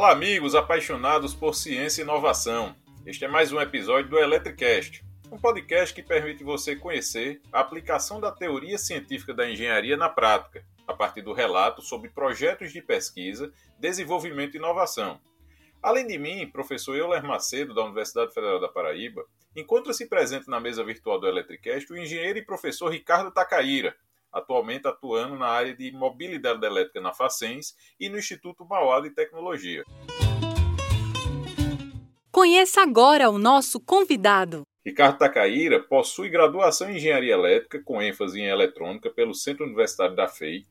Olá, amigos apaixonados por ciência e inovação. Este é mais um episódio do Electricast, um podcast que permite você conhecer a aplicação da teoria científica da engenharia na prática, a partir do relato sobre projetos de pesquisa, desenvolvimento e inovação. Além de mim, professor Euler Macedo, da Universidade Federal da Paraíba, encontra-se presente na mesa virtual do Electricast o engenheiro e professor Ricardo Tacaíra, atualmente atuando na área de mobilidade elétrica na Facens e no Instituto Mauá de Tecnologia. Conheça agora o nosso convidado. Ricardo Tacaíra possui graduação em Engenharia Elétrica com ênfase em Eletrônica pelo Centro Universitário da FEI.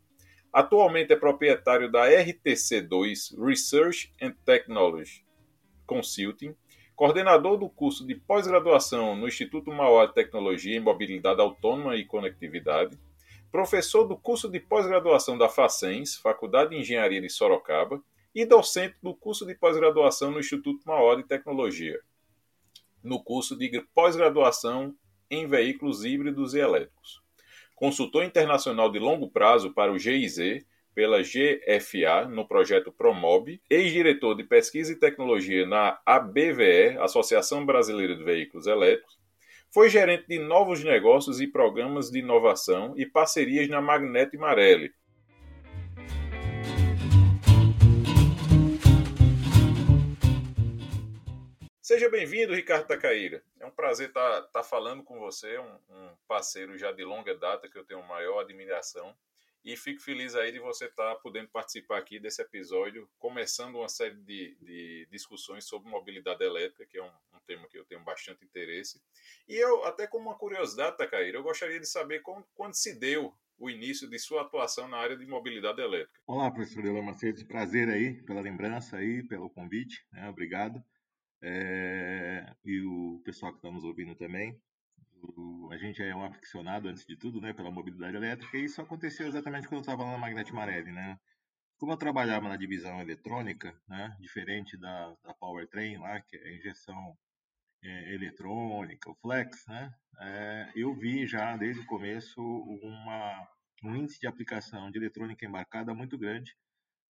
Atualmente é proprietário da RTC2 Research and Technology Consulting, coordenador do curso de pós-graduação no Instituto Mauá de Tecnologia em Mobilidade Autônoma e Conectividade, professor do curso de pós-graduação da Facens, Faculdade de Engenharia de Sorocaba, e docente do curso de pós-graduação no Instituto Maior de Tecnologia, no curso de pós-graduação em veículos híbridos e elétricos. Consultor internacional de longo prazo para o GIZ, pela GFA, no projeto Promob, ex-diretor de pesquisa e tecnologia na ABVE, Associação Brasileira de Veículos Elétricos, foi gerente de novos negócios e programas de inovação e parcerias na Magneto e Marelli. Seja bem-vindo, Ricardo Tacaíra. É um prazer estar, estar falando com você, um, um parceiro já de longa data que eu tenho maior admiração e fico feliz aí de você estar tá podendo participar aqui desse episódio, começando uma série de, de discussões sobre mobilidade elétrica, que é um, um, tema que eu tenho bastante interesse. E eu, até como uma curiosidade, Tacaíra, eu gostaria de saber como, quando se deu o início de sua atuação na área de mobilidade elétrica. Olá, professor Elan Macedo, prazer aí pela lembrança aí, pelo convite, né? obrigado. É... E o pessoal que está nos ouvindo também a gente é um aficionado, antes de tudo, né, pela mobilidade elétrica, e isso aconteceu exatamente quando eu estava lá na Magnete Marelli, né? Como eu trabalhava na divisão eletrônica, né, diferente da, da Powertrain lá, que é a injeção é, eletrônica, o flex, né, é, eu vi já desde o começo uma, um índice de aplicação de eletrônica embarcada muito grande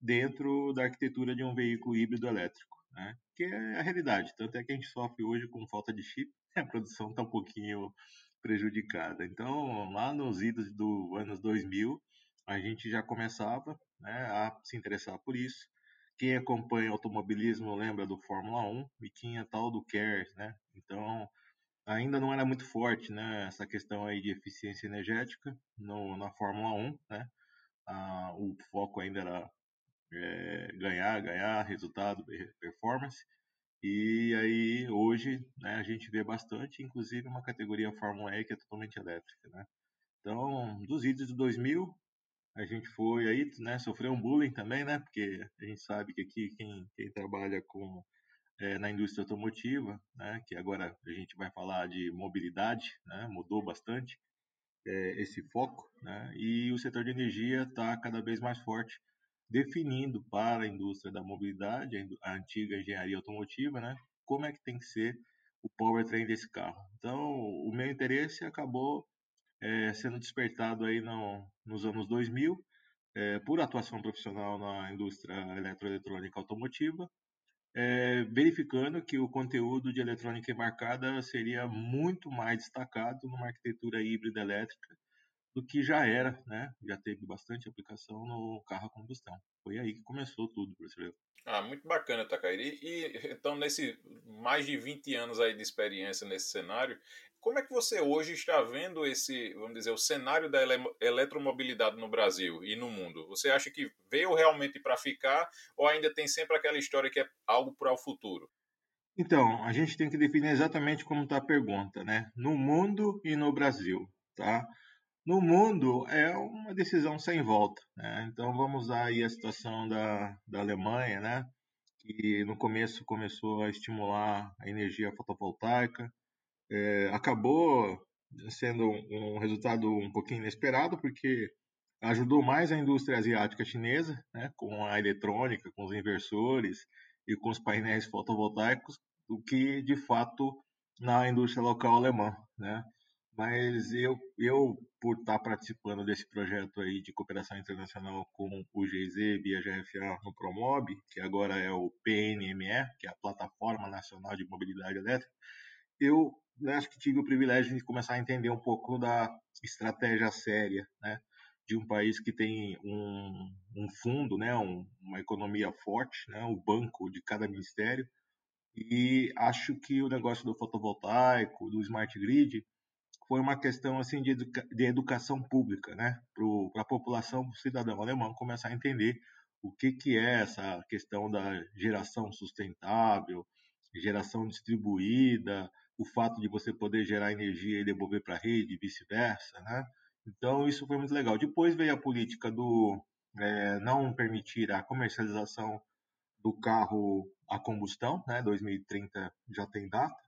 dentro da arquitetura de um veículo híbrido elétrico, né, que é a realidade. Tanto é que a gente sofre hoje com falta de chip, a produção está um pouquinho prejudicada. Então, lá nos idos do anos 2000, a gente já começava né, a se interessar por isso. Quem acompanha automobilismo lembra do Fórmula 1 e tinha tal do CARES, né? Então, ainda não era muito forte, né, essa questão aí de eficiência energética no, na Fórmula 1, né? Ah, o foco ainda era é, ganhar, ganhar resultado, performance. E aí, hoje, né, a gente vê bastante, inclusive uma categoria Fórmula E que é totalmente elétrica, né? Então, dos idos de 2000, a gente foi aí, né, sofreu um bullying também, né? Porque a gente sabe que aqui quem, quem trabalha com é, na indústria automotiva, né, que agora a gente vai falar de mobilidade, né, mudou bastante é, esse foco, né, e o setor de energia está cada vez mais forte definindo para a indústria da mobilidade, a antiga engenharia automotiva, né, como é que tem que ser o powertrain desse carro. Então, o meu interesse acabou é, sendo despertado aí no, nos anos 2000, é, por atuação profissional na indústria eletroeletrônica automotiva, é, verificando que o conteúdo de eletrônica embarcada seria muito mais destacado numa arquitetura híbrida elétrica do que já era, né? Já teve bastante aplicação no carro a combustão. Foi aí que começou tudo, professor. Ah, muito bacana, Takahiri. E então, nesse mais de 20 anos aí de experiência nesse cenário, como é que você hoje está vendo esse, vamos dizer, o cenário da ele eletromobilidade no Brasil e no mundo? Você acha que veio realmente para ficar ou ainda tem sempre aquela história que é algo para o futuro? Então, a gente tem que definir exatamente como está a pergunta, né? No mundo e no Brasil, tá? No mundo é uma decisão sem volta. Né? Então vamos aí a situação da, da Alemanha, né? que no começo começou a estimular a energia fotovoltaica, é, acabou sendo um resultado um pouquinho inesperado, porque ajudou mais a indústria asiática chinesa, né, com a eletrônica, com os inversores e com os painéis fotovoltaicos, do que de fato na indústria local alemã, né? Mas eu, eu por estar participando desse projeto aí de cooperação internacional com o GZ e a GFA no Promob, que agora é o PNME, que é a Plataforma Nacional de Mobilidade Elétrica, eu né, acho que tive o privilégio de começar a entender um pouco da estratégia séria, né, de um país que tem um, um fundo, né, um, uma economia forte, né, o banco de cada ministério, e acho que o negócio do fotovoltaico, do smart grid, foi uma questão assim de, educa de educação pública, né, para a população, o cidadão alemão começar a entender o que que é essa questão da geração sustentável, geração distribuída, o fato de você poder gerar energia e devolver para a rede, vice-versa, né? Então isso foi muito legal. Depois veio a política do é, não permitir a comercialização do carro a combustão, né? 2030 já tem data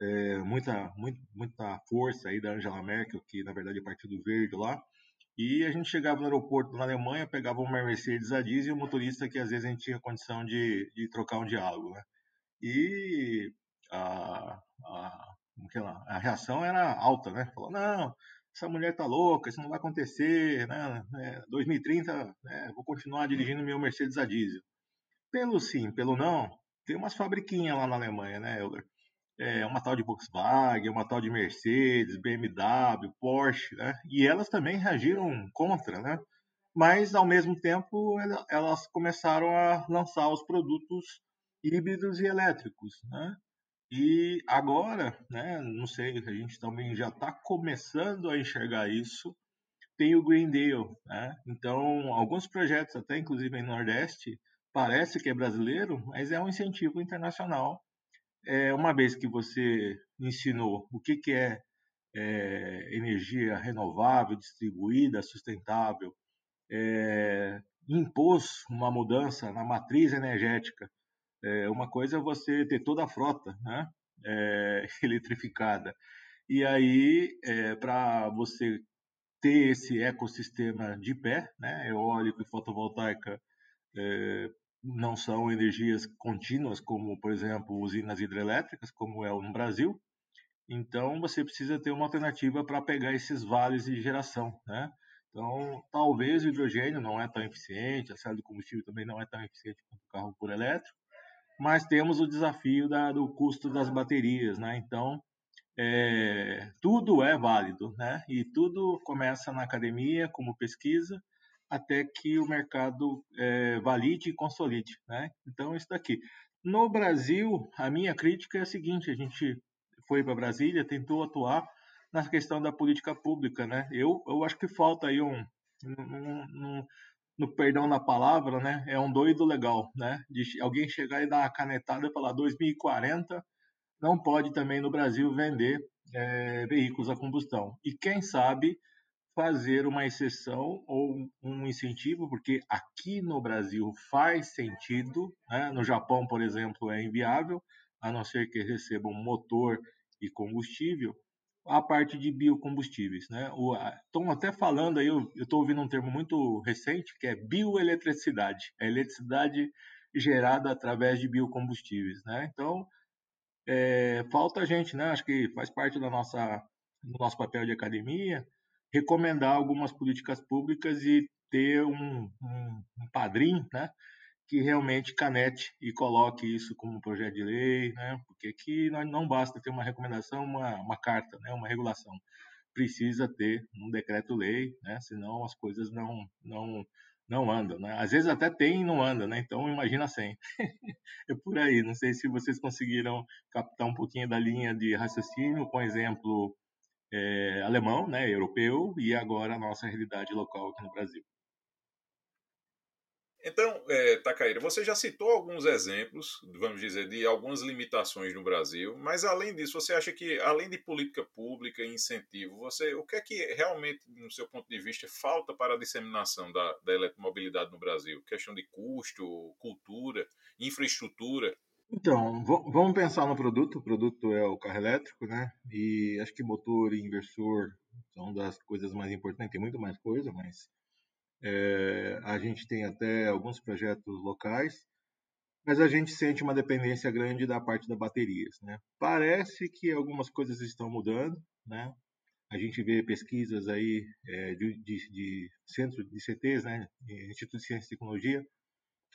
é, muita, muito, muita força aí da Angela Merkel, que na verdade é Partido Verde lá. E a gente chegava no aeroporto na Alemanha, pegava uma Mercedes a diesel e o motorista que às vezes a gente tinha condição de, de trocar um diálogo, né? E a, a, a reação era alta, né? Falou, não, essa mulher tá louca, isso não vai acontecer, né? 2030, é, né? vou continuar dirigindo meu Mercedes a diesel. Pelo sim, pelo não, tem umas fabriquinhas lá na Alemanha, né, Elder? É, uma tal de Volkswagen, uma tal de Mercedes, BMW, Porsche, né? E elas também reagiram contra, né? Mas ao mesmo tempo elas começaram a lançar os produtos híbridos e elétricos, né? E agora, né? Não sei, a gente também já está começando a enxergar isso. Tem o Green Deal, né? Então alguns projetos, até inclusive no Nordeste, parece que é brasileiro, mas é um incentivo internacional é, uma vez que você ensinou o que, que é, é energia renovável, distribuída, sustentável, é, impôs uma mudança na matriz energética. É, uma coisa é você ter toda a frota né, eletrificada. E aí, para você ter esse ecossistema de pé, né, eólico e fotovoltaica, não são energias contínuas, como, por exemplo, usinas hidrelétricas, como é no Brasil. Então, você precisa ter uma alternativa para pegar esses vales de geração, né? Então, talvez o hidrogênio não é tão eficiente, a célula de combustível também não é tão eficiente quanto o carro por elétrico, mas temos o desafio da, do custo das baterias, né? Então, é, tudo é válido, né? E tudo começa na academia, como pesquisa, até que o mercado é, valide e consolide. Né? Então, isso daqui. No Brasil, a minha crítica é a seguinte: a gente foi para Brasília, tentou atuar na questão da política pública. Né? Eu, eu acho que falta aí um, um, um no perdão da palavra, né? É um doido legal, né? De alguém chegar e dar uma canetada e falar 2040 não pode também no Brasil vender é, veículos a combustão. E quem sabe fazer uma exceção ou um incentivo, porque aqui no Brasil faz sentido, né? no Japão, por exemplo, é inviável, a não ser que recebam motor e combustível, a parte de biocombustíveis. Né? Estão até falando aí, eu estou ouvindo um termo muito recente, que é bioeletricidade, é eletricidade gerada através de biocombustíveis. Né? Então, é, falta a gente, né? acho que faz parte da nossa, do nosso papel de academia, recomendar algumas políticas públicas e ter um, um, um padrinho, né, que realmente canete e coloque isso como projeto de lei, né, porque aqui não basta ter uma recomendação, uma, uma carta, né, uma regulação, precisa ter um decreto-lei, né, senão as coisas não não não andam, né? Às vezes até tem e não anda, né? Então imagina sem. é por aí. Não sei se vocês conseguiram captar um pouquinho da linha de raciocínio com exemplo é, alemão, né, europeu, e agora a nossa realidade local aqui no Brasil. Então, é, você já citou alguns exemplos, vamos dizer, de algumas limitações no Brasil, mas além disso, você acha que, além de política pública e incentivo, você, o que é que realmente, no seu ponto de vista, falta para a disseminação da, da eletromobilidade no Brasil? Questão de custo, cultura, infraestrutura? Então, vamos pensar no produto. O produto é o carro elétrico, né? E acho que motor e inversor são das coisas mais importantes. Tem muito mais coisa, mas é, a gente tem até alguns projetos locais, mas a gente sente uma dependência grande da parte das baterias, né? Parece que algumas coisas estão mudando, né? a gente vê pesquisas aí é, de, de, de centro de CTs, né, Instituto de Ciência e Tecnologia,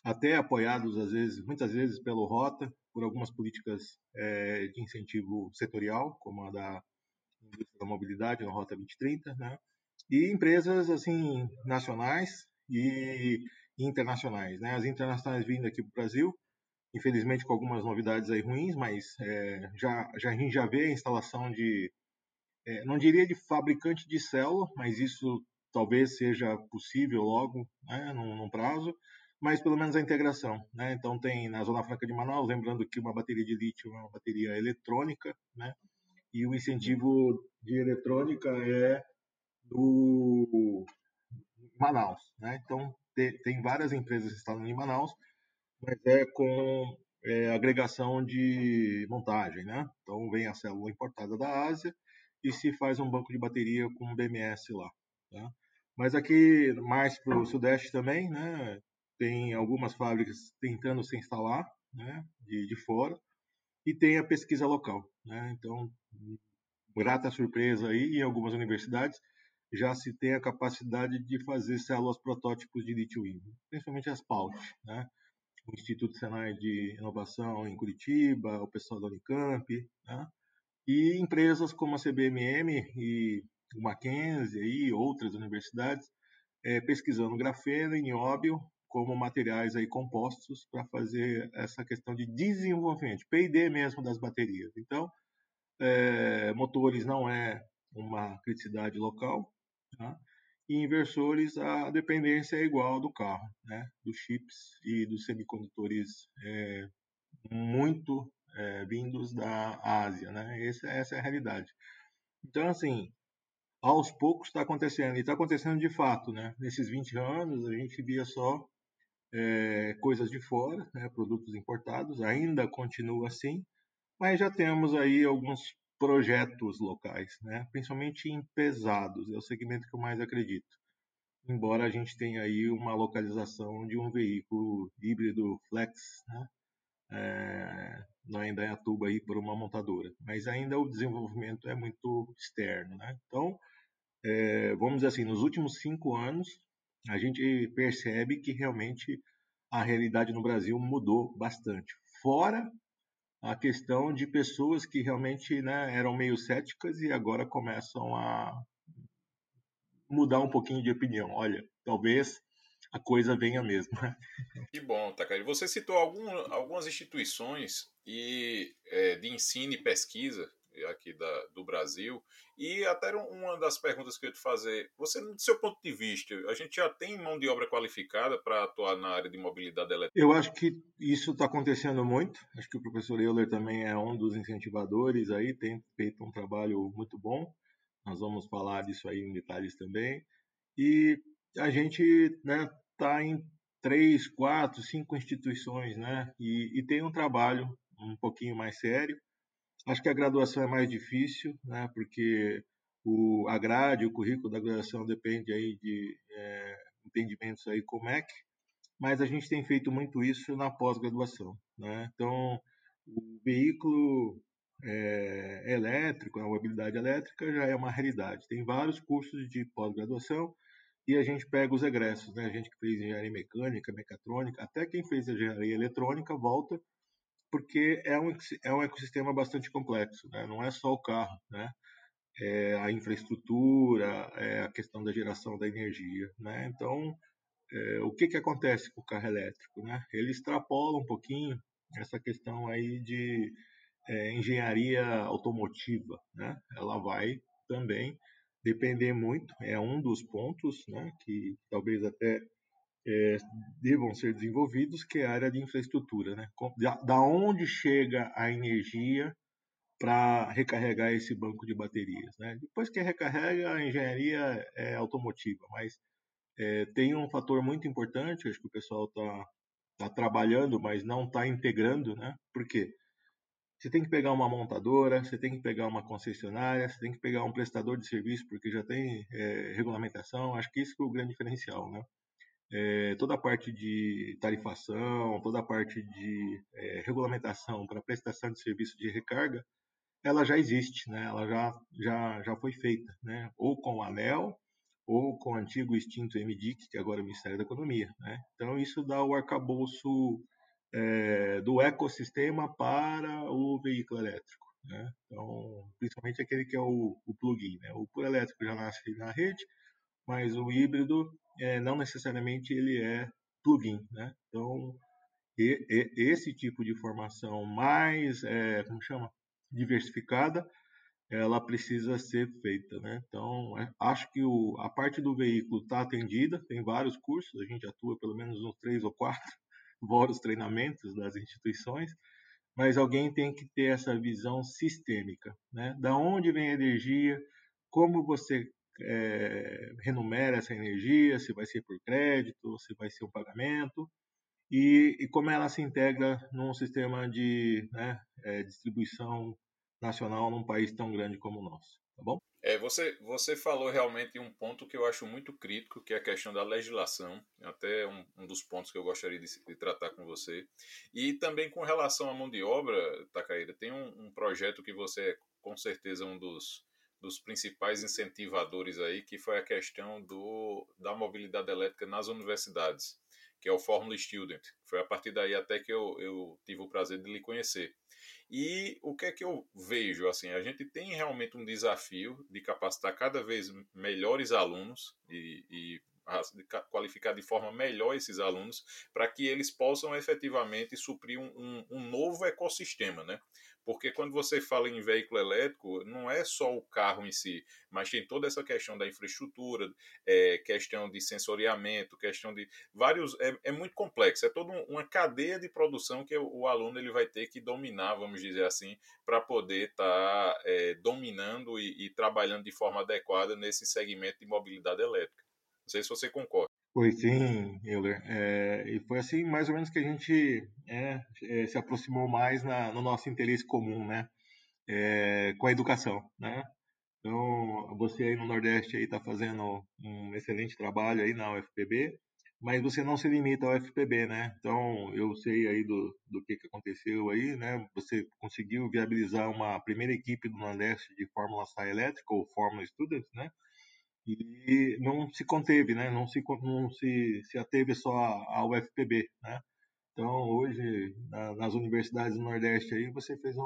até apoiados às vezes, muitas vezes pelo Rota, por algumas políticas é, de incentivo setorial, como a da da mobilidade, na Rota 2030, né? E empresas assim nacionais e internacionais, né? As internacionais vindo aqui para o Brasil, infelizmente com algumas novidades aí ruins, mas é, já, já a gente já vê a instalação de, é, não diria de fabricante de célula, mas isso talvez seja possível logo, né, num, num prazo mas pelo menos a integração. Né? Então, tem na Zona Franca de Manaus, lembrando que uma bateria de lítio é uma bateria eletrônica, né? e o incentivo de eletrônica é do Manaus. Né? Então, tem várias empresas instalando em Manaus, mas é com é, agregação de montagem. Né? Então, vem a célula importada da Ásia e se faz um banco de bateria com BMS lá. Tá? Mas aqui mais para o Sudeste também, né? Tem algumas fábricas tentando se instalar né, de, de fora e tem a pesquisa local. Né? Então, grata surpresa aí, em algumas universidades já se tem a capacidade de fazer células protótipos de lítio-íon, principalmente as PAUT, né? o Instituto Senai de Inovação em Curitiba, o pessoal da Unicamp, né? e empresas como a CBMM e o Mackenzie e outras universidades é, pesquisando grafeno e nióbio como materiais aí compostos para fazer essa questão de desenvolvimento, P&D mesmo das baterias. Então, é, motores não é uma criticidade local, tá? e inversores a dependência é igual do carro, né? dos chips e dos semicondutores é, muito é, vindos da Ásia. Né? Essa, essa é a realidade. Então, assim, aos poucos está acontecendo, e está acontecendo de fato. Né? Nesses 20 anos, a gente via só é, coisas de fora, né, produtos importados, ainda continua assim, mas já temos aí alguns projetos locais, né, principalmente em pesados, é o segmento que eu mais acredito. Embora a gente tenha aí uma localização de um veículo híbrido flex, né, é, na aí por uma montadora, mas ainda o desenvolvimento é muito externo, né? Então, é, vamos dizer assim, nos últimos cinco anos a gente percebe que realmente a realidade no Brasil mudou bastante. Fora a questão de pessoas que realmente né, eram meio céticas e agora começam a mudar um pouquinho de opinião. Olha, talvez a coisa venha mesmo. Que bom, Takari. Você citou algum, algumas instituições e, é, de ensino e pesquisa aqui da, do Brasil. E até uma das perguntas que eu ia te fazer, você, do seu ponto de vista, a gente já tem mão de obra qualificada para atuar na área de mobilidade elétrica? Eu acho que isso está acontecendo muito. Acho que o professor Euler também é um dos incentivadores aí, tem feito um trabalho muito bom. Nós vamos falar disso aí em detalhes também. E a gente está né, tá em três, quatro, cinco instituições, né? E, e tem um trabalho um pouquinho mais sério Acho que a graduação é mais difícil, né, porque o, a grade, o currículo da graduação depende aí de é, entendimentos aí com o MEC, mas a gente tem feito muito isso na pós-graduação. Né? Então, o veículo é, elétrico, a mobilidade elétrica já é uma realidade. Tem vários cursos de pós-graduação e a gente pega os egressos, né? A gente que fez engenharia mecânica, mecatrônica, até quem fez engenharia eletrônica volta porque é um, é um ecossistema bastante complexo, né? não é só o carro, né? É a infraestrutura, é a questão da geração da energia, né? Então, é, o que que acontece com o carro elétrico, né? Ele extrapola um pouquinho essa questão aí de é, engenharia automotiva, né? Ela vai também depender muito, é um dos pontos, né? Que talvez até é, devam ser desenvolvidos, que é a área de infraestrutura. Né? Da onde chega a energia para recarregar esse banco de baterias. Né? Depois que recarrega, a engenharia é automotiva, mas é, tem um fator muito importante, acho que o pessoal está tá trabalhando, mas não está integrando, né? Por quê? Você tem que pegar uma montadora, você tem que pegar uma concessionária, você tem que pegar um prestador de serviço, porque já tem é, regulamentação. Acho que isso é o grande diferencial, né? É, toda a parte de tarifação, toda a parte de é, regulamentação para prestação de serviço de recarga ela já existe, né? Ela já já já foi feita, né? Ou com o ANEL ou com o antigo extinto MDIC, que agora é o Ministério da Economia, né? Então isso dá o arcabouço é, do ecossistema para o veículo elétrico, né? Então, principalmente aquele que é o, o plug-in, né? O puro elétrico já nasce na rede, mas o híbrido é, não necessariamente ele é plugin, né? Então, e, e, esse tipo de formação mais, é, como chama, diversificada, ela precisa ser feita, né? Então, é, acho que o, a parte do veículo está atendida, tem vários cursos, a gente atua pelo menos uns três ou quatro, vários treinamentos das instituições, mas alguém tem que ter essa visão sistêmica, né? Da onde vem a energia, como você é, renumera essa energia, se vai ser por crédito, se vai ser um pagamento, e, e como ela se integra num sistema de né, é, distribuição nacional num país tão grande como o nosso, tá bom? É, você, você falou realmente um ponto que eu acho muito crítico, que é a questão da legislação, até um, um dos pontos que eu gostaria de, de, tratar com você. E também com relação à mão de obra, Tacaíra, tem um, um projeto que você é com certeza um dos, dos principais incentivadores aí, que foi a questão do, da mobilidade elétrica nas universidades, que é o Fórmula Student. Foi a partir daí até que eu, eu tive o prazer de lhe conhecer. E o que é que eu vejo? Assim, a gente tem realmente um desafio de capacitar cada vez melhores alunos e, e qualificar de forma melhor esses alunos para que eles possam efetivamente suprir um, um, um, novo ecossistema, né? Porque quando você fala em veículo elétrico, não é só o carro em si, mas tem toda essa questão da infraestrutura, é, questão de sensoriamento, questão de vários. É, é muito complexo, é toda uma cadeia de produção que o, aluno ele vai ter que dominar, vamos dizer assim, para poder estar tá, é, dominando e, e trabalhando de forma adequada nesse segmento de mobilidade elétrica. Não sei se você concorda. Foi sim, Euler. É, e foi assim mais ou menos que a gente é, é, se aproximou mais na, no nosso interesse comum, né? É, com a educação, né? Então, você aí no Nordeste está fazendo um excelente trabalho aí na UFPB, mas você não se limita ao UFPB, né? Então, eu sei aí do, do que, que aconteceu aí, né? Você conseguiu viabilizar uma primeira equipe do Nordeste de Fórmula SAI elétrica, ou Fórmula Students, né? E não se conteve, né? Não se não se, se ateve só ao UFPB, né? Então hoje na, nas universidades do Nordeste aí você fez um,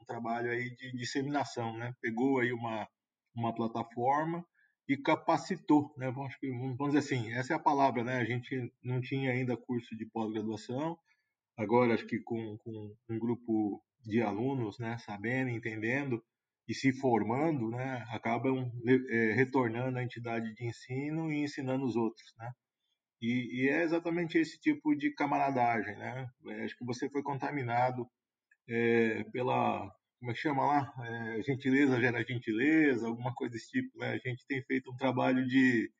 um, trabalho aí de disseminação, né? Pegou aí uma uma plataforma e capacitou, né? Vamos, vamos dizer assim, essa é a palavra, né? A gente não tinha ainda curso de pós-graduação, agora acho que com, com um grupo de alunos, né? Sabendo, entendendo e se formando, né, acabam é, retornando à entidade de ensino e ensinando os outros, né? E, e, é exatamente esse tipo de camaradagem, né? É, acho que você foi contaminado é, pela, como é que chama lá? É, gentileza gera gentileza, alguma coisa desse tipo, né? A gente tem feito um trabalho de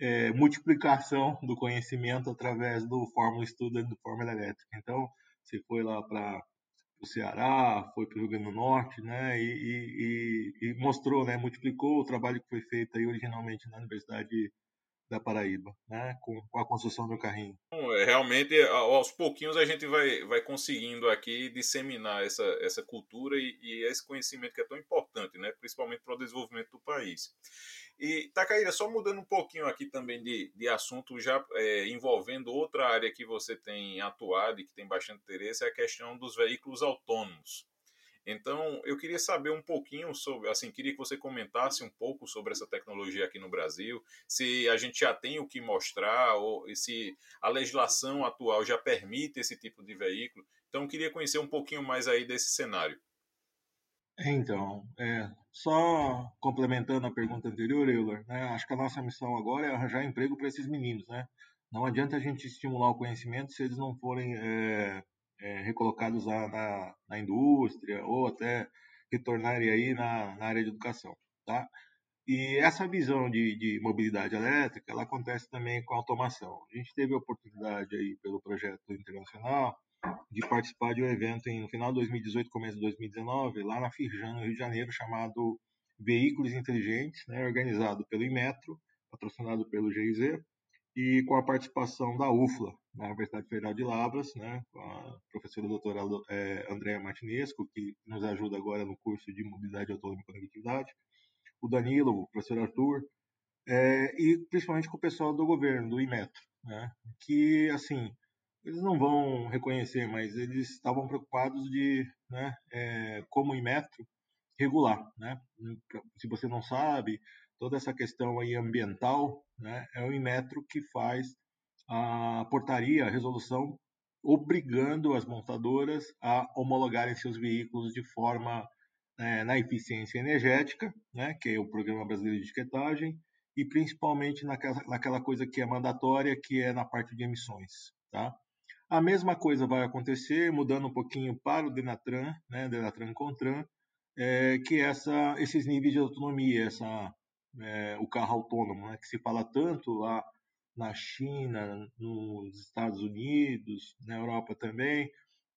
é, multiplicação do conhecimento através do Fórmula Student do Fórmula Elétrica. Então, você foi lá para o Ceará, foi para o Rio Grande do Norte, né, e, e, e, mostrou, né, multiplicou o trabalho que foi feito aí originalmente na Universidade da Paraíba, né, com, com a construção do carrinho. É, realmente, aos pouquinhos a gente vai, vai conseguindo aqui disseminar essa, essa cultura e, e esse conhecimento que é tão importante, né, principalmente para o desenvolvimento do país. E, Tacaíra, só mudando um pouquinho aqui também de, de assunto, já é, envolvendo outra área que você tem atuado e que tem bastante interesse, é a questão dos veículos autônomos. Então, eu queria saber um pouquinho sobre, assim, queria que você comentasse um pouco sobre essa tecnologia aqui no Brasil, se a gente já tem o que mostrar, ou se a legislação atual já permite esse tipo de veículo. Então, eu queria conhecer um pouquinho mais aí desse cenário. Então, é, só complementando a pergunta anterior, Euler, né, acho que a nossa missão agora é arranjar emprego para esses meninos, né? Não adianta a gente estimular o conhecimento se eles não forem é, é, recolocados na, na, indústria ou até retornarem aí na, na, área de educação, tá? E essa visão de, de mobilidade elétrica, ela acontece também com a automação. A gente teve a oportunidade aí pelo projeto internacional de participar de um evento em, no final de 2018, começo de 2019, lá na Firjan, no Rio de Janeiro, chamado Veículos Inteligentes, né, organizado pelo Inmetro, patrocinado pelo GIZ, e com a participação da UFLA, na Universidade Federal de Lavras, né, com a professora doutora é, Andréa Martinesco, que nos ajuda agora no curso de Mobilidade Autônoma e Conectividade, o Danilo, o professor Arthur, é, e principalmente com o pessoal do governo, do Inmetro, né, que, assim, eles não vão reconhecer, mas eles estavam preocupados de, né, é, como Inmetro, regular, né? Se você não sabe, toda essa questão aí ambiental, né, é o Inmetro que faz a portaria, a resolução obrigando as montadoras a homologarem seus veículos de forma é, na eficiência energética, né, que é o Programa Brasileiro de Etiquetagem, e principalmente naquela, naquela coisa que é mandatória, que é na parte de emissões. Tá? A mesma coisa vai acontecer, mudando um pouquinho para o Denatran, né, Denatran Contran, é, que essa, esses níveis de autonomia, essa, é, o carro autônomo, né, que se fala tanto lá na China, nos Estados Unidos, na Europa também,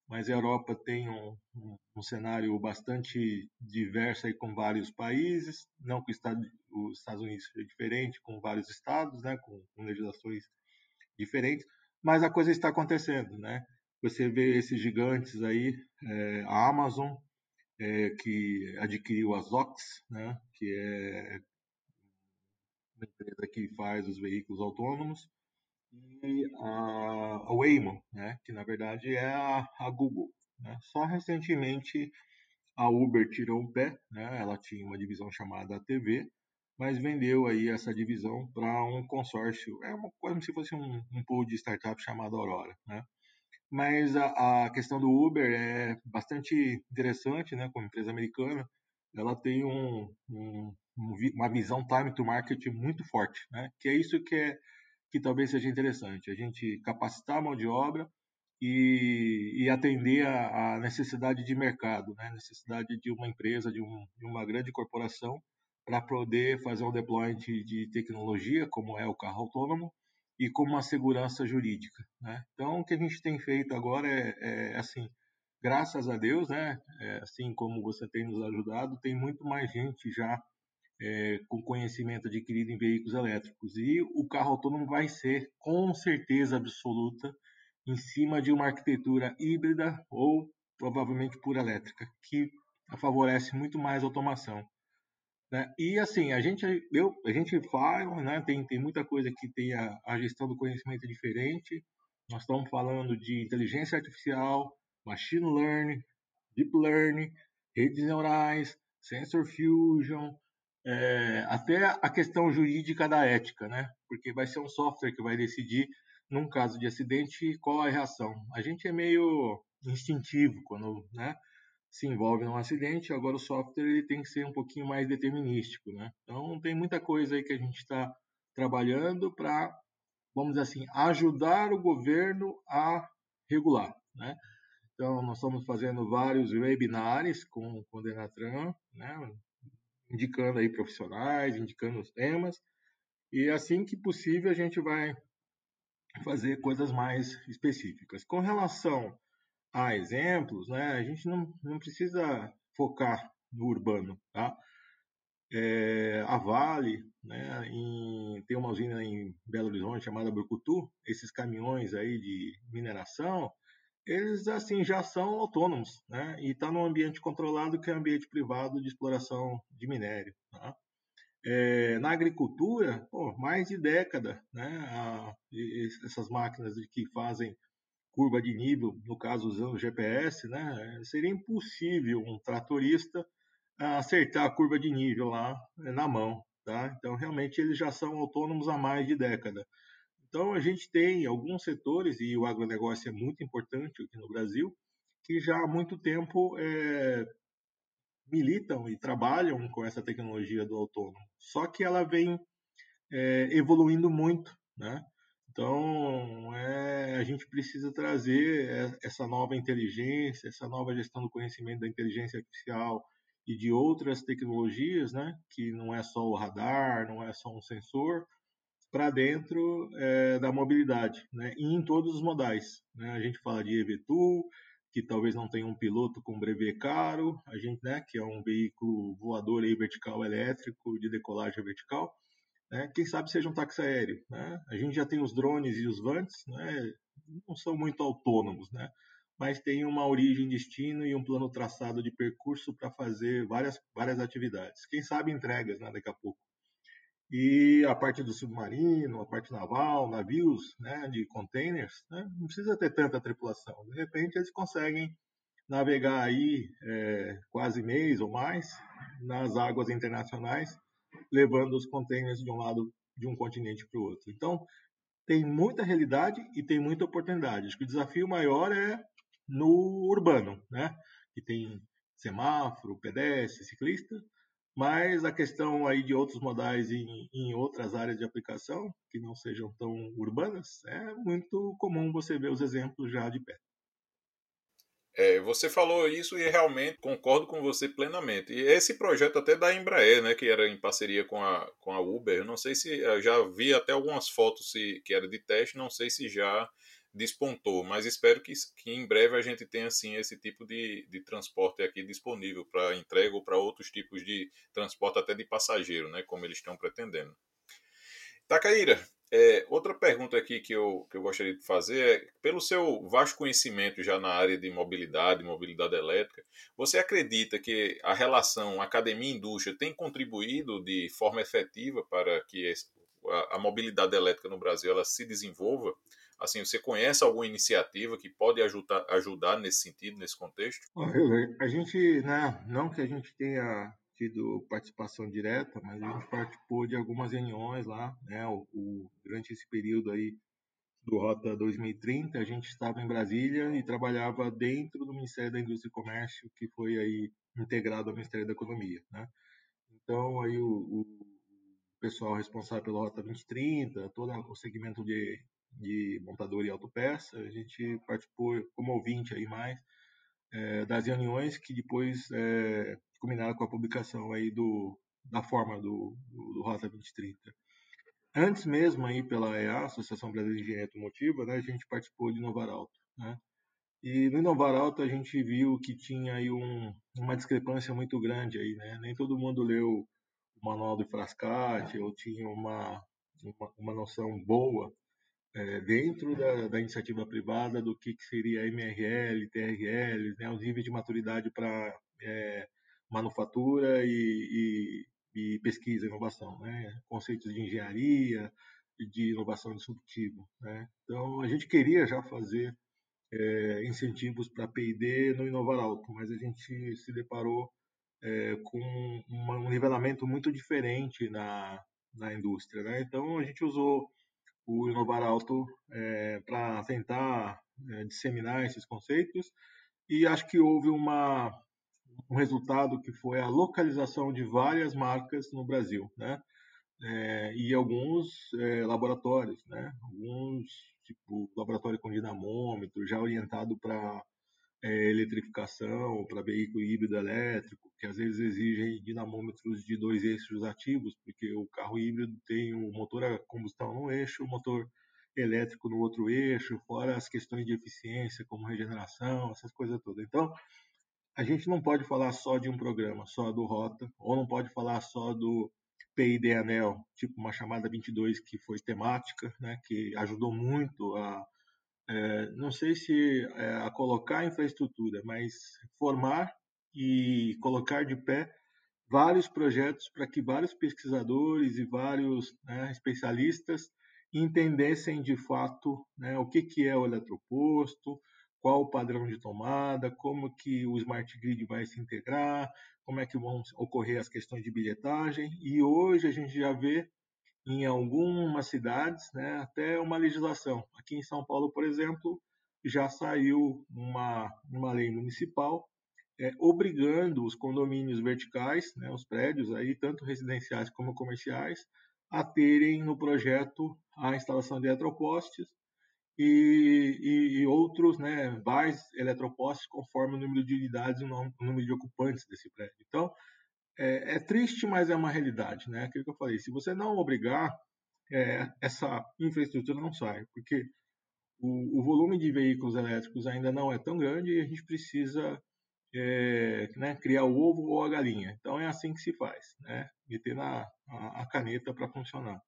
mas a Europa tem um, um, um cenário bastante diverso aí com vários países, não que os Estados Unidos seja diferente, com vários estados, né, com, com legislações diferentes, mas a coisa está acontecendo, né? Você vê esses gigantes aí, é, a Amazon, é, que adquiriu a Zox, né, que é uma empresa que faz os veículos autônomos, e a, Waymo, né, que na verdade é a, a Google. Né. Só recentemente a Uber tirou um pé, né, ela tinha uma divisão chamada TV, mas vendeu aí essa divisão para um consórcio, é uma, como se fosse um, um pool de startup chamado Aurora, né? Mas a, a, questão do Uber é bastante interessante, né? Como empresa americana, ela tem um, um, uma visão time to market muito forte, né? Que é isso que é que talvez seja interessante, a gente capacitar a mão de obra e, e atender a, a, necessidade de mercado, né? necessidade de uma empresa, de, um, de uma grande corporação para poder fazer um deployment de tecnologia, como é o carro autônomo, e com uma segurança jurídica. Né? Então, o que a gente tem feito agora é, é assim, graças a Deus, né, é, assim como você tem nos ajudado, tem muito mais gente já é, com conhecimento adquirido em veículos elétricos. E o carro autônomo vai ser, com certeza absoluta, em cima de uma arquitetura híbrida ou provavelmente pura elétrica, que favorece muito mais automação. Né? E assim, a gente, eu, a gente fala, né? tem, tem muita coisa que tem a, a gestão do conhecimento diferente. Nós estamos falando de inteligência artificial, machine learning, deep learning, redes neurais, sensor fusion, é, até a questão jurídica da ética, né? Porque vai ser um software que vai decidir, num caso de acidente, qual a reação. A gente é meio instintivo quando, né? Se envolve num acidente, agora o software ele tem que ser um pouquinho mais determinístico, né? Então tem muita coisa aí que a gente está trabalhando para, vamos dizer assim, ajudar o governo a regular, né? Então nós estamos fazendo vários webinars com, com o Denatran, né? Indicando aí profissionais, indicando os temas e assim que possível a gente vai fazer coisas mais específicas. Com relação há exemplos, né, a gente não, não precisa focar no urbano. Tá? É, a Vale né, em, tem uma usina em Belo Horizonte chamada Brucutu, esses caminhões aí de mineração, eles assim já são autônomos, né? E está num ambiente controlado que é um ambiente privado de exploração de minério. Tá? É, na agricultura, pô, mais de década, né? A, essas máquinas que fazem curva de nível, no caso usando o GPS, né, seria impossível um tratorista acertar a curva de nível lá eh, na mão. Tá? Então, realmente, eles já são autônomos há mais de década. Então, a gente tem alguns setores, e o agronegócio é muito importante aqui no Brasil, que já há muito tempo é, militam e trabalham com essa tecnologia do autônomo. Só que ela vem é, evoluindo muito, né? Então, é, a gente precisa trazer essa nova inteligência, essa nova gestão do conhecimento da inteligência artificial e de outras tecnologias, né, que não é só o radar, não é só um sensor, para dentro é, da mobilidade, né, e em todos os modais. Né? A gente fala de EVTOL, que talvez não tenha um piloto com brevet caro, a gente, né, que é um veículo voador aí vertical elétrico de decolagem vertical, Né? Quem sabe seja um táxi aéreo. Né? A gente já tem os drones e os vans, né? não são muito autônomos, né? mas tem uma origem, destino e um plano traçado de percurso para fazer várias, várias atividades. Quem sabe entregas né, daqui a pouco. E a parte do submarino, a parte naval, navios né, de containers, né, não precisa ter tanta tripulação. De repente eles conseguem navegar aí é, quase mês ou mais nas águas internacionais, levando os containers de um lado de um continente para o outro. Então, tem muita realidade e tem muita oportunidade. Acho que o desafio maior é no urbano, né? Que tem semáforo, pedestre, ciclista, mas a questão aí de outros modais em, em, outras áreas de aplicação que não sejam tão urbanas é muito comum você ver os exemplos já de pé. É, você falou isso e realmente concordo com você plenamente. E esse projeto até da Embraer, né, que era em parceria com a, com a Uber, eu não sei se eu já vi até algumas fotos se, que era de teste, não sei se já despontou, mas espero que, que em breve a gente tenha assim esse tipo de, de transporte aqui disponível para entrega ou para outros tipos de transporte até de passageiro, né, como eles estão pretendendo. Tacaíra, é, outra pergunta aqui que eu, que eu gostaria de fazer é, pelo seu vasto conhecimento já na área de mobilidade, mobilidade elétrica, você acredita que a relação academia-indústria tem contribuído de forma efetiva para que a, a mobilidade elétrica no Brasil ela se desenvolva? Assim, você conhece alguma iniciativa que pode ajudar, ajudar nesse sentido, nesse contexto? A gente, né, não que a gente tenha tido participação direta, mas a gente participou de algumas reuniões lá, né, o, o, durante esse período aí do Rota 2030, a gente estava em Brasília e trabalhava dentro do Ministério da Indústria e Comércio, que foi aí integrado ao Ministério da Economia, né? Então, aí o, o pessoal responsável pela Rota 2030, todo o segmento de de montador e autopeça, a gente participou como ouvinte aí mais é, das reuniões que depois é, culminaram com a publicação aí do, da forma do, do, do Rota 2030. Antes mesmo aí pela EA, Associação Brasileira de Engenharia Automotiva, né, a gente participou de Inovar Alto, né? E no Inovar Alto a gente viu que tinha aí um, uma discrepância muito grande aí, né? Nem todo mundo leu o manual do Frascati ou tinha uma, uma, uma noção boa é, dentro da, da, iniciativa privada do que, que seria MRL, TRL, né, os níveis de maturidade para é, manufatura e, e, e, pesquisa e inovação, né, conceitos de engenharia e de inovação disruptiva. Né. Então, a gente queria já fazer é, incentivos para P&D no Inovar Alto, mas a gente se deparou é, com uma, um nivelamento muito diferente na, na indústria. Né? Então, a gente usou o Inovar Alto é, para tentar é, disseminar esses conceitos e acho que houve uma, um resultado que foi a localização de várias marcas no Brasil, né? É, e alguns é, laboratórios, né? Alguns tipo laboratório com dinamômetro já orientado para é, eletrificação, para veículo híbrido elétrico, que às vezes exigem dinamômetros de dois eixos ativos, porque o carro híbrido tem o motor a combustão num eixo, o motor elétrico no outro eixo, fora as questões de eficiência, como regeneração, essas coisas todas. Então, a gente não pode falar só de um programa, só do Rota, ou não pode falar só do PID Anel, tipo uma chamada 22 que foi temática, né, que ajudou muito a é, não sei se é, a colocar infraestrutura, mas formar e colocar de pé vários projetos para que vários pesquisadores e vários né, especialistas entendessem de fato né, o que, que é o eletroposto, qual o padrão de tomada, como que o smart grid vai se integrar, como é que vão ocorrer as questões de bilhetagem. E hoje a gente já vê em algumas cidades, né, até uma legislação. Aqui em São Paulo, por exemplo, já saiu uma, uma lei municipal é, obrigando os condomínios verticais, né, os prédios aí, tanto residenciais como comerciais, a terem no projeto a instalação de eletropostes e, e, e outros, né, mais eletropostes conforme o número de unidades e o número de ocupantes desse prédio. Então, é, é, triste, mas é uma realidade, né? Aquilo que eu falei, se você não obrigar, é, essa infraestrutura não sai, porque o, o, volume de veículos elétricos ainda não é tão grande e a gente precisa é, né, criar o ovo ou a galinha. Então é assim que se faz, né? meter na, a, a caneta para funcionar.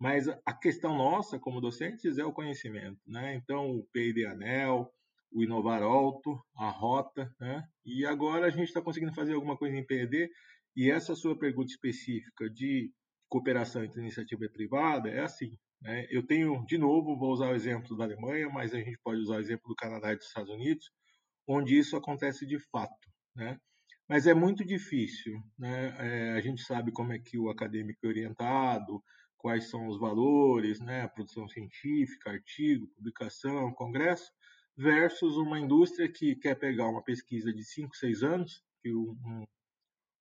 Mas a questão nossa, como docentes, é o conhecimento. Né? Então, o PID Anel, o Inovar Alto, a Rota, né? e agora a gente está conseguindo fazer alguma coisa em PED, e essa sua pergunta específica de cooperação entre iniciativa privada é assim. Né? Eu tenho, de novo, vou usar o exemplo da Alemanha, mas a gente pode usar o exemplo do Canadá e dos Estados Unidos, onde isso acontece de fato. Né? Mas é muito difícil. Né? É, a gente sabe como é que o acadêmico é orientado, quais são os valores, né? produção científica, artigo, publicação, congresso, versus uma indústria que quer pegar uma pesquisa de 5, 6 anos, que um, um,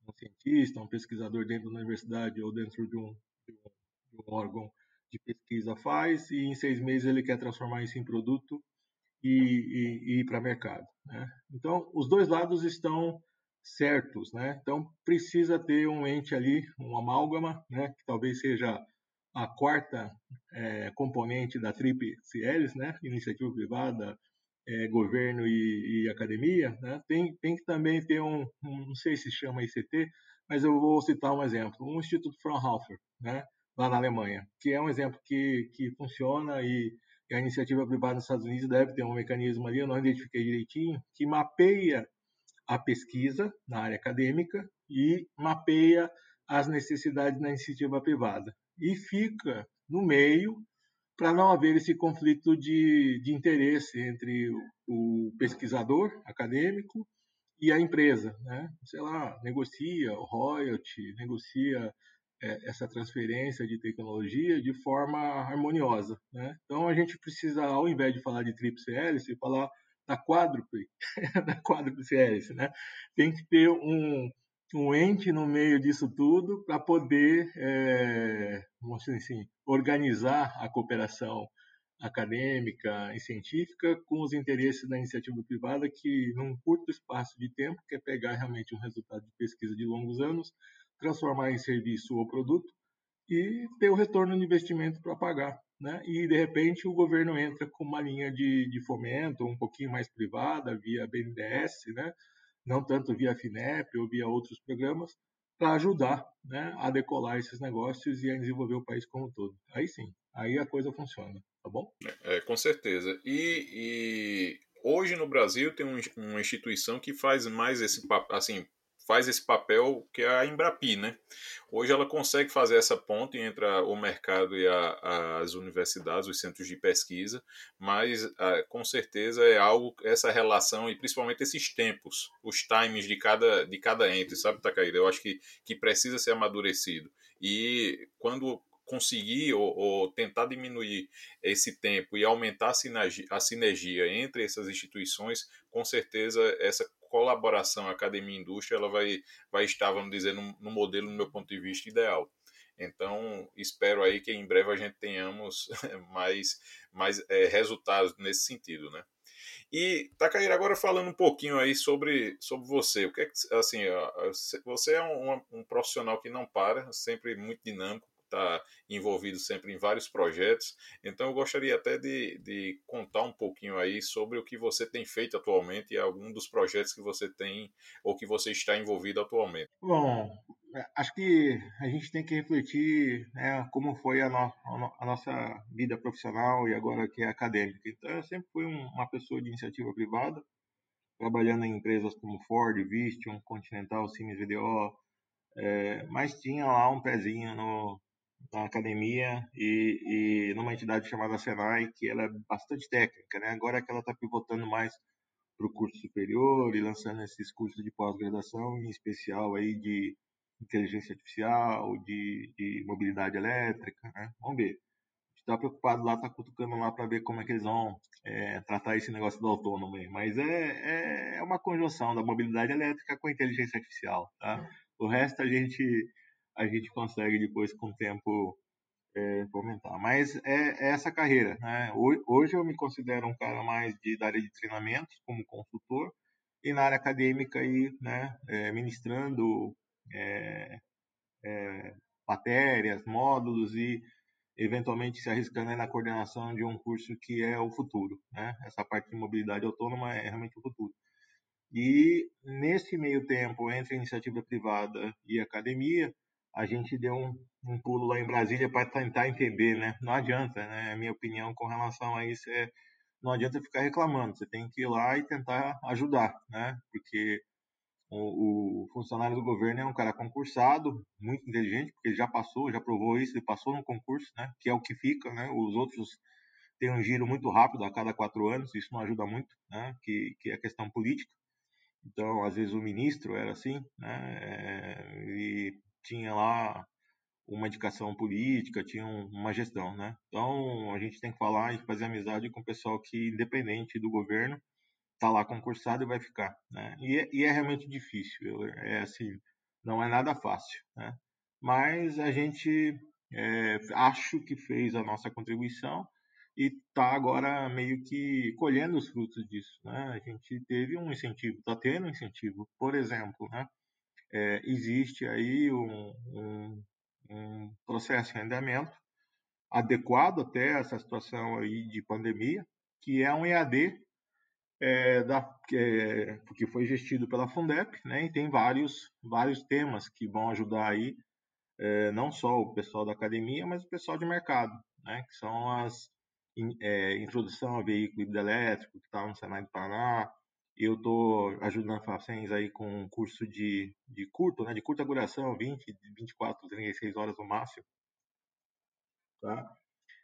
um, cientista, um pesquisador dentro da universidade ou dentro de um, de um, de um órgão de pesquisa faz, e em seis meses ele quer transformar isso em produto e, e, e ir para mercado. Né? Então, os dois lados estão certos, né? Então precisa ter um ente ali, um amálgama, né? Que talvez seja a quarta é, componente da hélice, né? Iniciativa privada, é, governo e, e, academia, né? Tem, tem que também ter um, um, não sei se chama ICT, mas eu vou citar um exemplo, um Instituto Fraunhofer, né? Lá na Alemanha, que é um exemplo que, que funciona e, e a iniciativa privada nos Estados Unidos deve ter um mecanismo ali, eu não identifiquei direitinho, que mapeia a pesquisa na área acadêmica e mapeia as necessidades da iniciativa privada. E fica no meio para não haver esse conflito de, de interesse entre o, o pesquisador acadêmico e a empresa. Né? Sei lá, negocia o royalty, negocia é, essa transferência de tecnologia de forma harmoniosa. Né? Então a gente precisa, ao invés de falar de tríplice hélice, falar da quádruple, da quádruple hélice, né? Tem que ter um, um ente no meio disso tudo para poder, é, assim, organizar a cooperação acadêmica e científica com os interesses da iniciativa privada que, num curto espaço de tempo, quer pegar realmente um resultado de pesquisa de longos anos, transformar em serviço ou produto e ter o retorno de investimento para pagar né? e de repente o governo entra com uma linha de, de fomento um pouquinho mais privada, via BNDES, né? Não tanto via FINEP ou via outros programas, para ajudar né, a decolar esses negócios e a desenvolver o país como um todo. Aí sim, aí a coisa funciona, tá bom? É, com certeza. E, e hoje no Brasil tem um, uma instituição que faz mais esse assim faz esse papel que é a Embrapi, né? Hoje ela consegue fazer essa ponte entre o mercado e a, as universidades, os centros de pesquisa, mas a, com certeza é algo, essa relação e principalmente esses tempos, os times de cada, de cada ente, sabe, Takahira? Eu acho que, que precisa ser amadurecido. E quando conseguir ou, ou, tentar diminuir esse tempo e aumentar a sinergia, a sinergia entre essas instituições, com certeza essa colaboração academia-indústria ela vai, vai estar, vamos dizer, no, no modelo, no meu ponto de vista, ideal. Então, espero aí que em breve a gente tenhamos mais, mais é, resultados nesse sentido, né? E, Takahira, agora falando um pouquinho aí sobre, sobre você. O que, é que assim, você é um, um profissional que não para, sempre muito dinâmico, está envolvido sempre em vários projetos. Então eu gostaria até de, de contar um pouquinho aí sobre o que você tem feito atualmente e algum dos projetos que você tem ou que você está envolvido atualmente. Bom, é, acho que a gente tem que refletir né, como foi a, no, a, nossa vida profissional e agora que é acadêmica. Então eu sempre fui um, uma pessoa de iniciativa privada, trabalhando em empresas como Ford, Visteon, Continental, Siemens VDO, é, mas tinha lá um pezinho no, na academia e, e numa entidade chamada Senai, que ela é bastante técnica, né? Agora é que ela está pivotando mais para o curso superior e lançando esses cursos de pós-graduação, em especial aí de inteligência artificial, de, de mobilidade elétrica, né? Vamos ver. A gente está preocupado lá, está cutucando lá para ver como é que eles vão é, tratar esse negócio do autônomo aí. Mas é, é uma conjunção da mobilidade elétrica com a inteligência artificial, tá? O resto a gente a gente consegue depois com o tempo é, fomentar. Mas é, é, essa carreira. Né? Hoje eu me considero um cara mais de, da área de treinamentos, como consultor, e na área acadêmica aí, né, é, ministrando é, é, matérias, módulos e eventualmente se arriscando na coordenação de um curso que é o futuro. Né? Essa parte de mobilidade autônoma é realmente o futuro. E nesse meio tempo, entre iniciativa privada e academia, a gente deu um, um pulo lá em Brasília para tentar entender, né? Não adianta, né? A minha opinião com relação a isso é não adianta ficar reclamando, você tem que ir lá e tentar ajudar, né? Porque o, o, funcionário do governo é um cara concursado, muito inteligente, porque ele já passou, já provou isso, ele passou no concurso, né? Que é o que fica, né? Os outros têm um giro muito rápido a cada quatro anos, isso não ajuda muito, né? Que, que é a questão política. Então, às vezes o ministro era assim, né? É, e tinha lá uma indicação política, tinha uma gestão, né? Então, a gente tem que falar e fazer amizade com o pessoal que, independente do governo, está lá concursado e vai ficar, né? E é, e é realmente difícil, é assim, não é nada fácil, né? Mas a gente é, acho que fez a nossa contribuição e está agora meio que colhendo os frutos disso, né? A gente teve um incentivo, está tendo um incentivo, por exemplo, né? É, existe aí um, um, um processo em andamento adequado até essa situação aí de pandemia, que é um EAD é, da, é, que foi gestido pela Fundep, né, e tem vários, vários temas que vão ajudar aí, é, não só o pessoal da academia, mas o pessoal de mercado, né, que são as in, é, introdução a veículo elétrico, que está no Senai do Paraná, eu estou ajudando a Facens aí com um curso de, de curto, né, de curta duração, 20, 24, 36 horas no máximo, tá?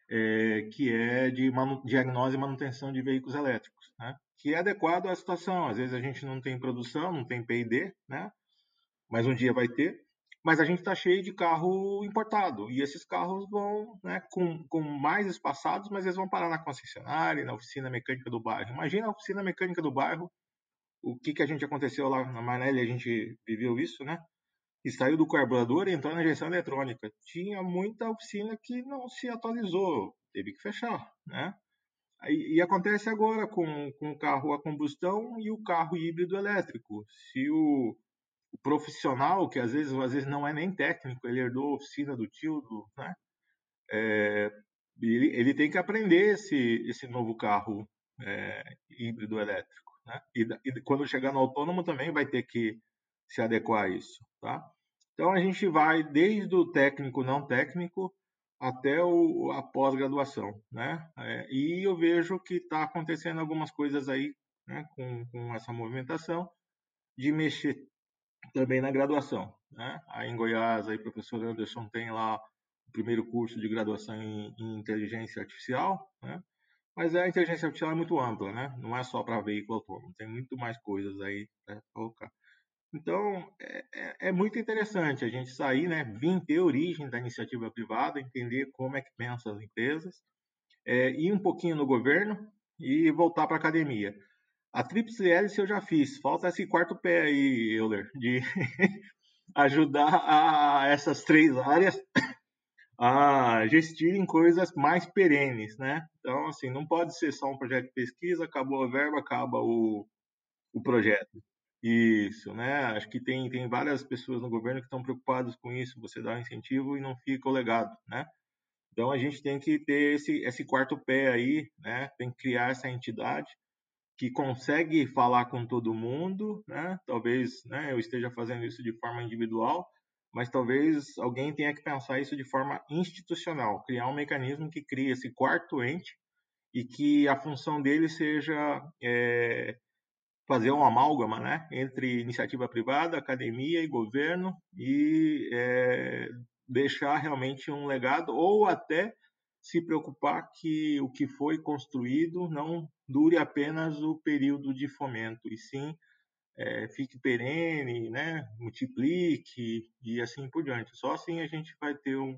É, que é de diagnose e manutenção de veículos elétricos, né? que é adequado à situação. Às vezes a gente não tem produção, não tem P&D, né? mas um dia vai ter. Mas a gente está cheio de carro importado e esses carros vão né, com, com mais espaçados, mas eles vão parar na concessionária, na oficina mecânica do bairro. Imagina a oficina mecânica do bairro o que, que a gente aconteceu lá na Manelli, a gente viveu isso, né? E saiu do carburador e entrou na injeção eletrônica. Tinha muita oficina que não se atualizou, teve que fechar, né? E, e acontece agora com, com o carro a combustão e o carro híbrido elétrico. Se o, o profissional, que às vezes, às vezes não é nem técnico, ele herdou a oficina do tio, do, né? É, ele, ele, tem que aprender esse, esse novo carro é, híbrido elétrico. Né? E, e, quando chegar no autônomo também vai ter que se adequar a isso. Tá? Então a gente vai desde o técnico não técnico até o, a pós-graduação. Né? É, e eu vejo que está acontecendo algumas coisas aí né, com, com essa movimentação de mexer também na graduação. Né? Aí em Goiás, aí, o professor Anderson tem lá o primeiro curso de graduação em, em inteligência artificial, né? Mas a inteligência artificial é muito ampla, né? Não é só para veículo autônomo, tem muito mais coisas aí para colocar. Então, é, é, é, muito interessante a gente sair, né, ter origem da iniciativa privada, entender como é que pensam as empresas, é, ir um pouquinho no governo e voltar para a academia. A tríplice hélice eu já fiz, falta esse quarto pé aí, Euler, de ajudar a essas três áreas a gestir em coisas mais perenes, né? Então, assim, não pode ser só um projeto de pesquisa, acabou a verba, acaba o, o projeto. Isso, né? Acho que tem, tem várias pessoas no governo que estão preocupadas com isso. Você dá um incentivo e não fica o legado, né? Então, a gente tem que ter esse, esse quarto pé aí, né? Tem que criar essa entidade que consegue falar com todo mundo, né? Talvez né, eu esteja fazendo isso de forma individual, mas talvez alguém tenha que pensar isso de forma institucional, criar um mecanismo que crie esse quarto ente e que a função dele seja é, fazer uma amálgama né, entre iniciativa privada, academia e governo e é, deixar realmente um legado ou até se preocupar que o que foi construído não dure apenas o período de fomento, e sim é, fique perene, né, multiplique e assim por diante. Só assim a gente vai ter um,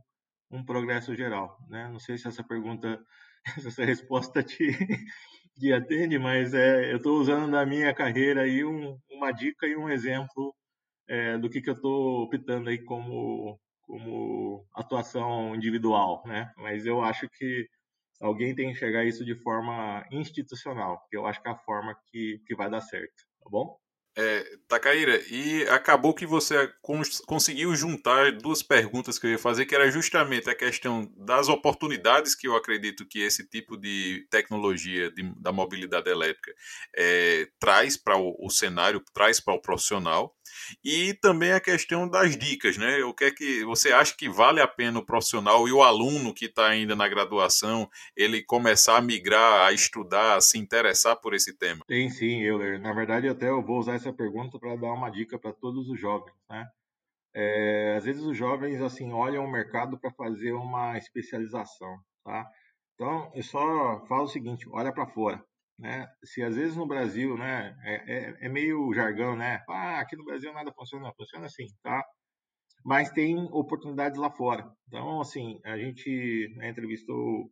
um progresso geral. Né? Não sei se essa pergunta, se essa resposta te, te atende, mas é, eu estou usando na minha carreira aí um, uma dica e um exemplo é, do que, que eu estou optando aí como, como atuação individual. Né? Mas eu acho que alguém tem que enxergar isso de forma institucional, que eu acho que é a forma que, que vai dar certo. Tá bom? É, Tacaíra, e acabou que você cons conseguiu juntar duas perguntas que eu ia fazer, que era justamente a questão das oportunidades que eu acredito que esse tipo de tecnologia de, da mobilidade elétrica é, traz para o, o, cenário, traz para o profissional, e também a questão das dicas, né? O que é que você acha que vale a pena o profissional e o aluno que está ainda na graduação, ele começar a migrar, a estudar, a se interessar por esse tema? Sim, sim, Euler. Na verdade, até eu vou usar essa pergunta para dar uma dica para todos os jovens, né? É, às vezes os jovens assim olham o mercado para fazer uma especialização, tá? Então eu só falo o seguinte: olha para fora, né? Se às vezes no Brasil, né, é, é, é, meio jargão, né? Ah, aqui no Brasil nada funciona, funciona assim, tá? Mas tem oportunidades lá fora. Então, assim, a gente né, entrevistou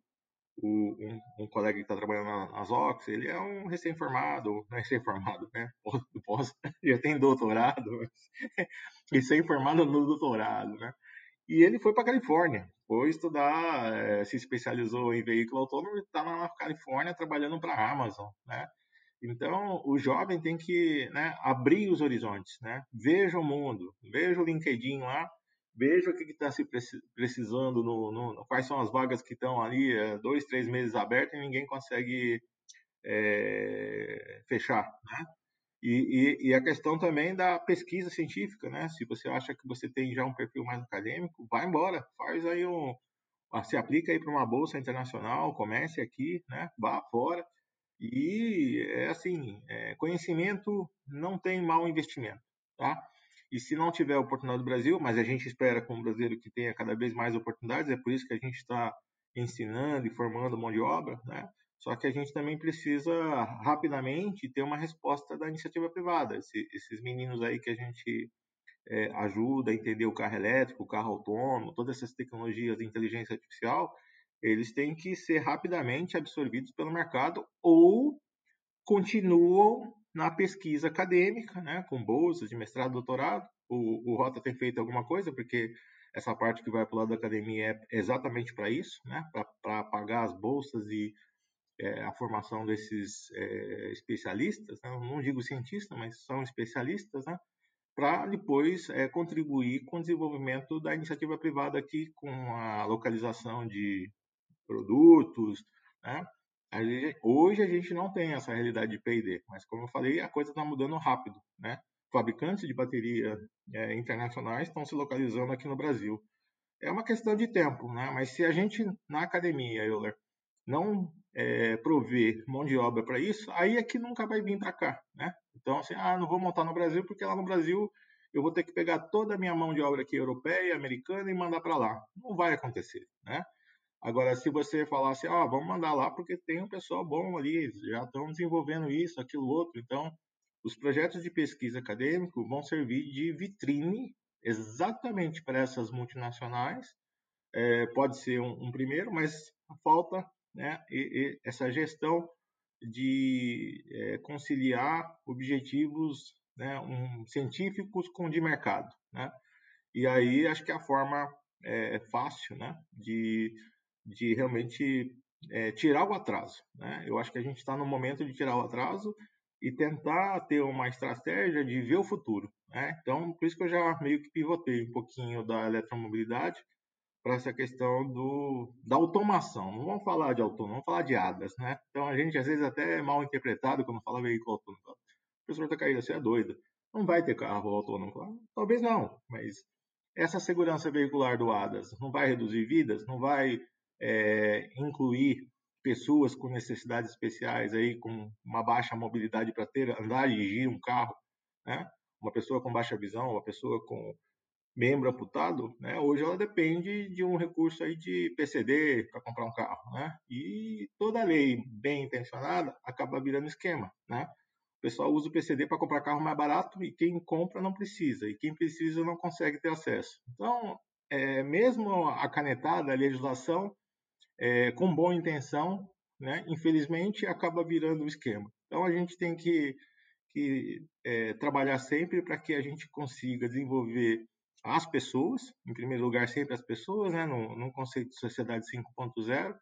o, um, um, colega que está trabalhando na, nas Ox, ele é um recém-formado, não é recém-formado, né? Pós, já tem doutorado, recém-formado no doutorado, né? E ele foi para Califórnia, foi estudar, é, se especializou em veículo autônomo e está na Califórnia trabalhando para a Amazon, né? Então, o jovem tem que né, abrir os horizontes, né? Veja o mundo, veja o LinkedIn lá, veja o que está se precisando, no, no, quais são as vagas que estão ali, é, dois, três meses abertas e ninguém consegue é, fechar, né? E, e, e, a questão também da pesquisa científica, né? Se você acha que você tem já um perfil mais acadêmico, vai embora, faz aí um, se aplica aí para uma bolsa internacional, comece aqui, né? Vá fora e é assim, é, conhecimento não tem mau investimento, tá? E se não tiver oportunidade no Brasil, mas a gente espera como brasileiro que tenha cada vez mais oportunidades, é por isso que a gente está ensinando e formando mão de obra, né? Só que a gente também precisa rapidamente ter uma resposta da iniciativa privada. Esse, esses meninos aí que a gente é, ajuda a entender o carro elétrico, o carro autônomo, todas essas tecnologias de inteligência artificial, eles têm que ser rapidamente absorvidos pelo mercado ou continuam na pesquisa acadêmica, né, com bolsas de mestrado, doutorado. O, o Rota tem feito alguma coisa, porque essa parte que vai para o lado da academia é exatamente para isso, né, para pagar as bolsas e é, a formação desses é, especialistas, né, não digo cientistas, mas são especialistas, né, para depois é, contribuir com o desenvolvimento da iniciativa privada aqui, com a localização de produtos, né, hoje a gente não tem essa realidade de P&D, mas como eu falei, a coisa está mudando rápido, né? Fabricantes de bateria é, internacionais estão se localizando aqui no Brasil. É uma questão de tempo, né? Mas se a gente na academia, Euler, não é, prover mão de obra para isso, aí é que nunca vai vir para cá, né? Então, assim, ah, não vou montar no Brasil porque lá no Brasil eu vou ter que pegar toda a minha mão de obra aqui europeia, americana e mandar para lá. Não vai acontecer, né? Agora, se você falasse, ah, vamos mandar lá porque tem um pessoal bom ali, já estão desenvolvendo isso, aquilo, outro. Então, os projetos de pesquisa acadêmico vão servir de vitrine exatamente para essas multinacionais. É, pode ser um, um, primeiro, mas falta né, e, e essa gestão de é, conciliar objetivos né, um, científicos com de mercado. Né? E aí acho que a forma é, fácil né, de de realmente é, tirar o atraso. Né? Eu acho que a gente está no momento de tirar o atraso e tentar ter uma estratégia de ver o futuro. Né? Então, por isso que eu já meio que pivotei um pouquinho da eletromobilidade para essa questão do, da automação. Não vamos falar de autônomo, vamos falar de ADAS. Né? Então, a gente às vezes até é mal interpretado quando fala veículo autônomo. O professor está caído, você é doido. Não vai ter carro autônomo. Talvez não, mas essa segurança veicular do ADAS não vai reduzir vidas? Não vai é, incluir pessoas com necessidades especiais aí com uma baixa mobilidade para ter andar e dirigir um carro, né? Uma pessoa com baixa visão, uma pessoa com membro amputado, né? Hoje ela depende de um recurso aí de PCD para comprar um carro, né? E toda lei bem intencionada acaba virando esquema, né? O pessoal usa o PCD para comprar carro mais barato e quem compra não precisa e quem precisa não consegue ter acesso. Então, é, mesmo a canetada, a legislação é, com boa intenção, né, infelizmente acaba virando um esquema. Então a gente tem que, que é, trabalhar sempre para que a gente consiga desenvolver as pessoas, em primeiro lugar sempre as pessoas, né, no, no conceito de sociedade 5.0,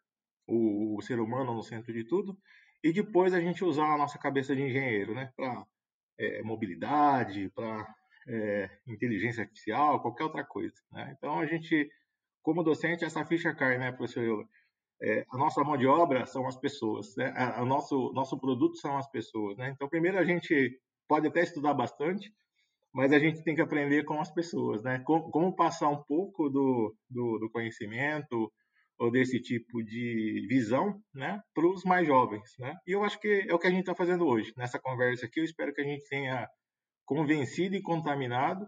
o, o, ser humano no centro de tudo, e depois a gente usar a nossa cabeça de engenheiro, né, para é, mobilidade, para é, inteligência artificial, qualquer outra coisa. Né? Então, a gente, como docente, essa ficha cai, né, professor Euler? É, a nossa mão de obra são as pessoas, né? o nosso, nosso produto são as pessoas. Né? Então, primeiro, a gente pode até estudar bastante, mas a gente tem que aprender com as pessoas, né? Como, como passar um pouco do, do, do, conhecimento ou desse tipo de visão, né, para os mais jovens, né? E eu acho que é o que a gente está fazendo hoje nessa conversa aqui. Eu espero que a gente tenha convencido e contaminado,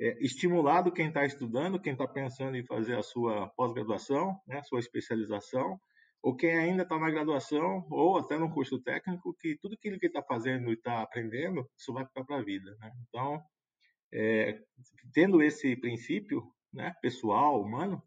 é, estimulado quem está estudando, quem está pensando em fazer a sua pós-graduação, né, sua especialização, ou quem ainda está na graduação ou até no curso técnico, que tudo aquilo que está fazendo e está aprendendo, isso vai ficar para a vida. Né? Então, é, tendo esse princípio né, pessoal, humano,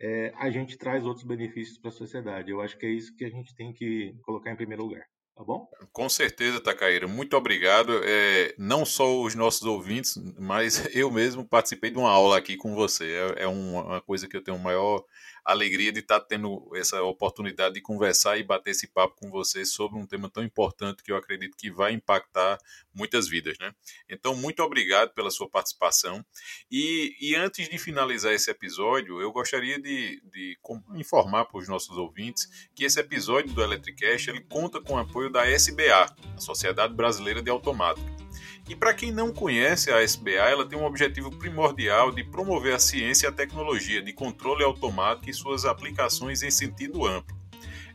é, a gente traz outros benefícios para a sociedade. Eu acho que é isso que a gente tem que colocar em primeiro lugar. Tá bom? Com certeza, Tacaíra. Muito obrigado. É, não só os nossos ouvintes, mas eu mesmo participei de uma aula aqui com você. É, é uma coisa que eu tenho maior alegria de estar tendo essa oportunidade de conversar e bater esse papo com você sobre um tema tão importante que eu acredito que vai impactar muitas vidas, né? Então, muito obrigado pela sua participação. E, e antes de finalizar esse episódio, eu gostaria de, de informar para os nossos ouvintes que esse episódio do Electricast ele conta com o apoio da SBA, a Sociedade Brasileira de Automática. E para quem não conhece a SBA, ela tem um objetivo primordial de promover a ciência e a tecnologia de controle automático e suas aplicações em sentido amplo.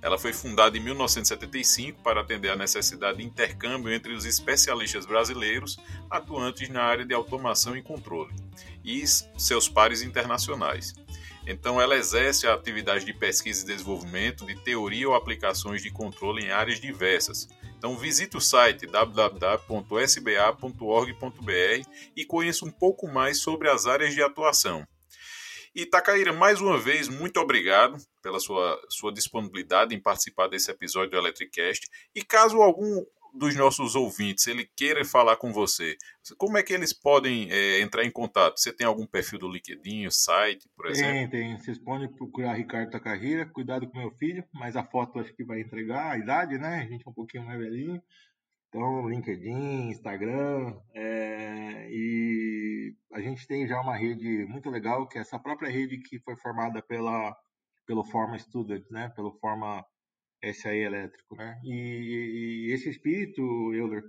Ela foi fundada em 1975 para atender à necessidade de intercâmbio entre os especialistas brasileiros atuantes na área de automação e controle e seus pares internacionais. Então, ela exerce a atividade de pesquisa e desenvolvimento de teoria ou aplicações de controle em áreas diversas, então visite o site www.sba.org.br e conheça um pouco mais sobre as áreas de atuação. E Takaíra, mais uma vez, muito obrigado pela sua, sua disponibilidade em participar desse episódio do Electricast. E caso algum dos nossos ouvintes ele queira falar com você, como é que eles podem é, entrar em contato? Você tem algum perfil do LinkedIn, site, por exemplo? Tem, tem. Vocês podem procurar Ricardo Tacarreira, cuidado com meu filho, mas a foto acho que vai entregar a idade, né? A gente é um pouquinho mais velhinho. Então, LinkedIn, Instagram, é, e a gente tem já uma rede muito legal, que é essa própria rede que foi formada pela, pelo Forma Student, né? Pelo Forma SAE elétrico, né? E, e esse espírito, Euler,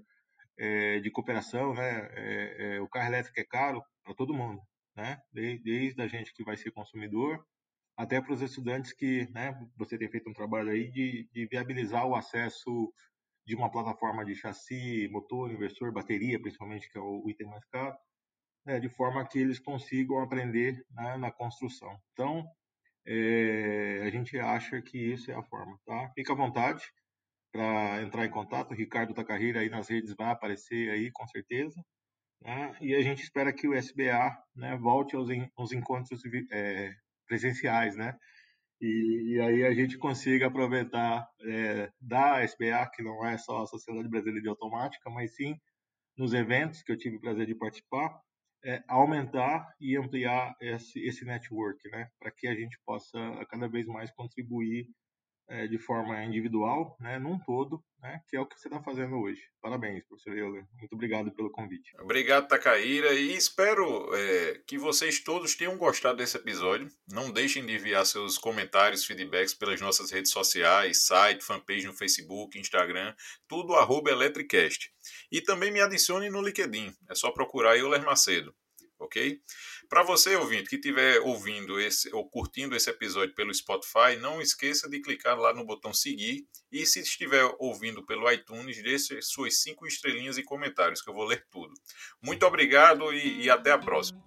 é, de cooperação, né? É, é, o carro elétrico é caro para todo mundo, né? Desde, desde a gente que vai ser consumidor até para os estudantes que, né? Você tem feito um trabalho aí de, de viabilizar o acesso de uma plataforma de chassi, motor, inversor, bateria, principalmente que é o item mais caro, né? de forma que eles consigam aprender né? na construção. Então é, a gente acha que isso é a forma, tá? Fica à vontade para entrar em contato. O Ricardo da Carreira aí nas redes vai aparecer aí com certeza. Né? E a gente espera que o SBA né, volte aos, aos encontros é, presenciais, né? E, e, aí a gente consiga aproveitar é, da SBA, que não é só a Sociedade Brasileira de Automática, mas sim nos eventos que eu tive o prazer de participar, é, aumentar e ampliar esse, esse network, né? Para que a gente possa cada vez mais contribuir é, de forma individual, né, num todo, né, que é o que você está fazendo hoje. Parabéns, professor Euler. Muito obrigado pelo convite. Obrigado, Tacaíra, e espero é, que vocês todos tenham gostado desse episódio. Não deixem de enviar seus comentários, feedbacks pelas nossas redes sociais, site, fanpage no Facebook, Instagram, tudo arroba Electricast. E também me adicione no LinkedIn, é só procurar Euler Macedo, ok? Para você, ouvinte, que estiver ouvindo esse ou curtindo esse episódio pelo Spotify, não esqueça de clicar lá no botão seguir e se estiver ouvindo pelo iTunes, deixe suas cinco estrelinhas e comentários que eu vou ler tudo. Muito obrigado e, e até a próxima.